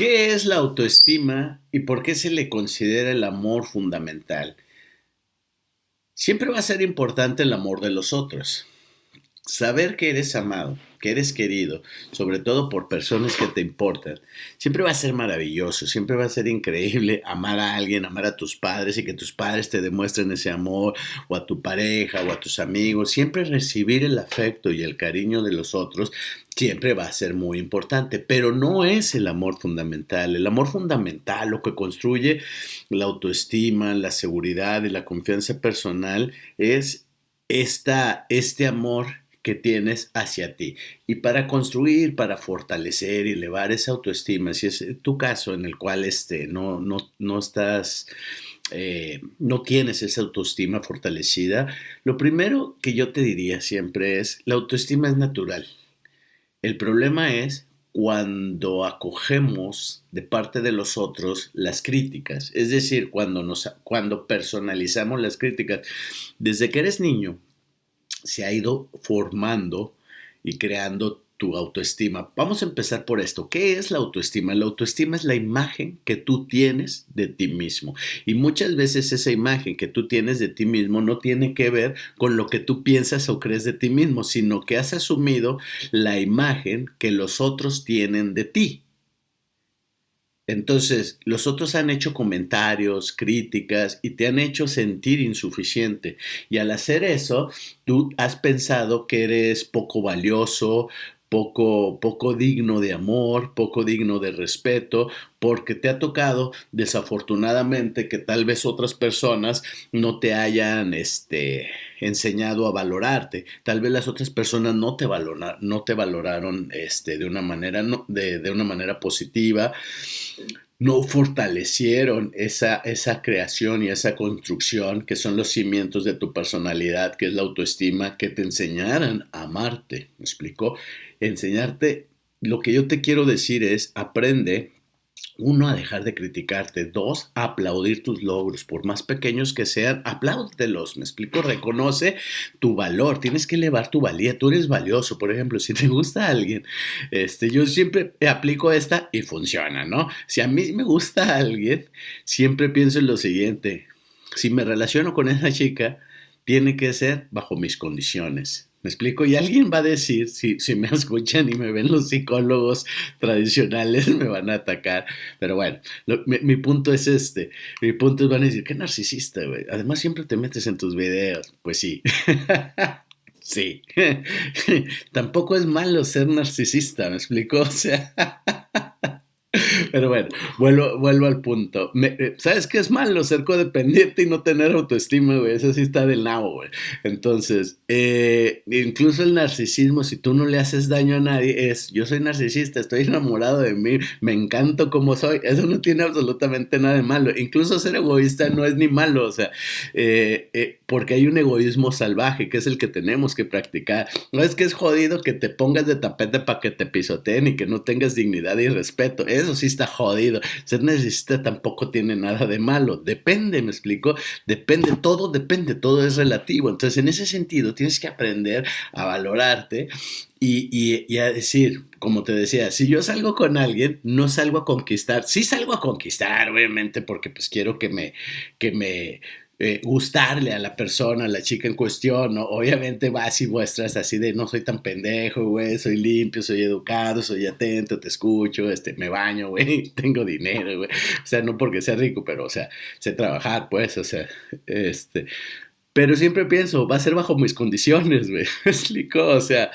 ¿Qué es la autoestima y por qué se le considera el amor fundamental? Siempre va a ser importante el amor de los otros. Saber que eres amado, que eres querido, sobre todo por personas que te importan, siempre va a ser maravilloso, siempre va a ser increíble amar a alguien, amar a tus padres y que tus padres te demuestren ese amor, o a tu pareja, o a tus amigos, siempre recibir el afecto y el cariño de los otros siempre va a ser muy importante, pero no es el amor fundamental. El amor fundamental, lo que construye la autoestima, la seguridad y la confianza personal, es esta, este amor que tienes hacia ti. Y para construir, para fortalecer y elevar esa autoestima, si es tu caso en el cual este, no, no, no estás, eh, no tienes esa autoestima fortalecida, lo primero que yo te diría siempre es, la autoestima es natural. El problema es cuando acogemos de parte de los otros las críticas, es decir, cuando, nos, cuando personalizamos las críticas. Desde que eres niño, se ha ido formando y creando tu autoestima. Vamos a empezar por esto. ¿Qué es la autoestima? La autoestima es la imagen que tú tienes de ti mismo. Y muchas veces esa imagen que tú tienes de ti mismo no tiene que ver con lo que tú piensas o crees de ti mismo, sino que has asumido la imagen que los otros tienen de ti. Entonces, los otros han hecho comentarios, críticas y te han hecho sentir insuficiente. Y al hacer eso, tú has pensado que eres poco valioso, poco, poco digno de amor, poco digno de respeto, porque te ha tocado desafortunadamente que tal vez otras personas no te hayan este, enseñado a valorarte, tal vez las otras personas no te, no te valoraron este, de, una manera, no, de, de una manera positiva no fortalecieron esa, esa creación y esa construcción que son los cimientos de tu personalidad, que es la autoestima, que te enseñaran a amarte. ¿Me explico? Enseñarte, lo que yo te quiero decir es, aprende uno, a dejar de criticarte. Dos, a aplaudir tus logros, por más pequeños que sean, apláudelos. Me explico, reconoce tu valor. Tienes que elevar tu valía. Tú eres valioso. Por ejemplo, si te gusta alguien, este, yo siempre aplico esta y funciona, ¿no? Si a mí me gusta alguien, siempre pienso en lo siguiente. Si me relaciono con esa chica, tiene que ser bajo mis condiciones ¿Me explico? Y alguien va a decir, si, si me escuchan y me ven los psicólogos tradicionales, me van a atacar. Pero bueno, mi, punto es este. Mi punto es, van a decir, qué narcisista, güey. Además, siempre te metes en tus videos. Pues sí. sí. Tampoco es malo ser narcisista, ¿me explico? O sea... Pero bueno, vuelvo, vuelvo al punto. Eh, ¿Sabes qué es malo? Ser codependiente y no tener autoestima, güey. Eso sí está del nabo, güey. Entonces, eh, incluso el narcisismo, si tú no le haces daño a nadie, es yo soy narcisista, estoy enamorado de mí, me encanto como soy. Eso no tiene absolutamente nada de malo. Incluso ser egoísta no es ni malo, o sea, eh, porque hay un egoísmo salvaje que es el que tenemos que practicar. No es que es jodido que te pongas de tapete para que te pisoteen y que no tengas dignidad y respeto. Eso sí está jodido. Ser narcisista tampoco tiene nada de malo. Depende, me explico. Depende, todo depende, todo es relativo. Entonces, en ese sentido, tienes que aprender a valorarte y, a decir, como te decía, si yo salgo con alguien, no salgo a conquistar. Sí salgo a conquistar, obviamente, porque pues quiero que me, que me eh, gustarle a la persona, a la chica en cuestión, ¿no? Obviamente vas y muestras así de no soy tan pendejo, güey, soy limpio, soy educado, soy atento, te escucho, este, me baño, güey, tengo dinero, güey. O sea, no porque sea rico, pero, o sea, sé trabajar, pues, o sea, este... Pero siempre pienso, va a ser bajo mis condiciones, güey. ¿Me explico? O sea,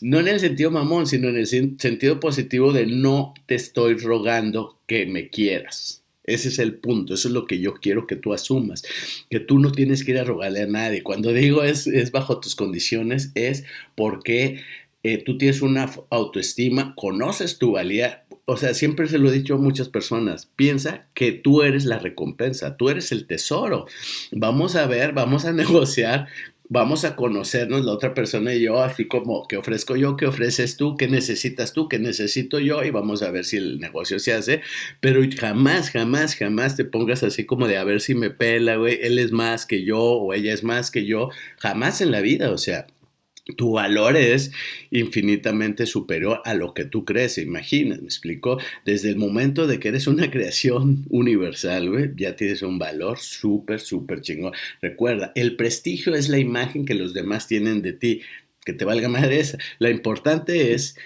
no en el sentido mamón, sino en el sentido positivo de no te estoy rogando que me quieras. Ese es el punto, eso es lo que yo quiero que tú asumas, que tú no tienes que ir a rogarle a nadie. Cuando digo es, es bajo tus condiciones, es porque eh, tú tienes una autoestima, conoces tu valía. O sea, siempre se lo he dicho a muchas personas, piensa que tú eres la recompensa, tú eres el tesoro. Vamos a ver, vamos a negociar vamos a conocernos la otra persona y yo, así como que ofrezco yo, que ofreces tú, qué necesitas tú, qué necesito yo y vamos a ver si el negocio se hace, pero jamás, jamás, jamás te pongas así como de a ver si me pela, güey, él es más que yo o ella es más que yo, jamás en la vida, o sea, tu valor es infinitamente superior a lo que tú crees e imaginas, ¿me explico? Desde el momento de que eres una creación universal, ya tienes un valor súper, súper chingón. Recuerda, el prestigio es la imagen que los demás tienen de ti, que te valga madre esa. Lo importante es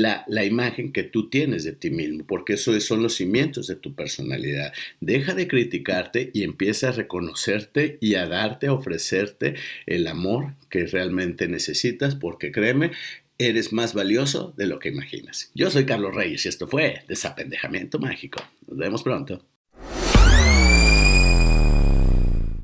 la, imagen que tú tienes de ti mismo, porque esos son los cimientos de tu personalidad. Deja de criticarte y empieza a reconocerte y a darte, a ofrecerte el amor que realmente necesitas, porque créeme, eres más valioso de lo que imaginas. Yo soy Carlos Reyes y esto fue Desapendejamiento Mágico. Nos vemos pronto.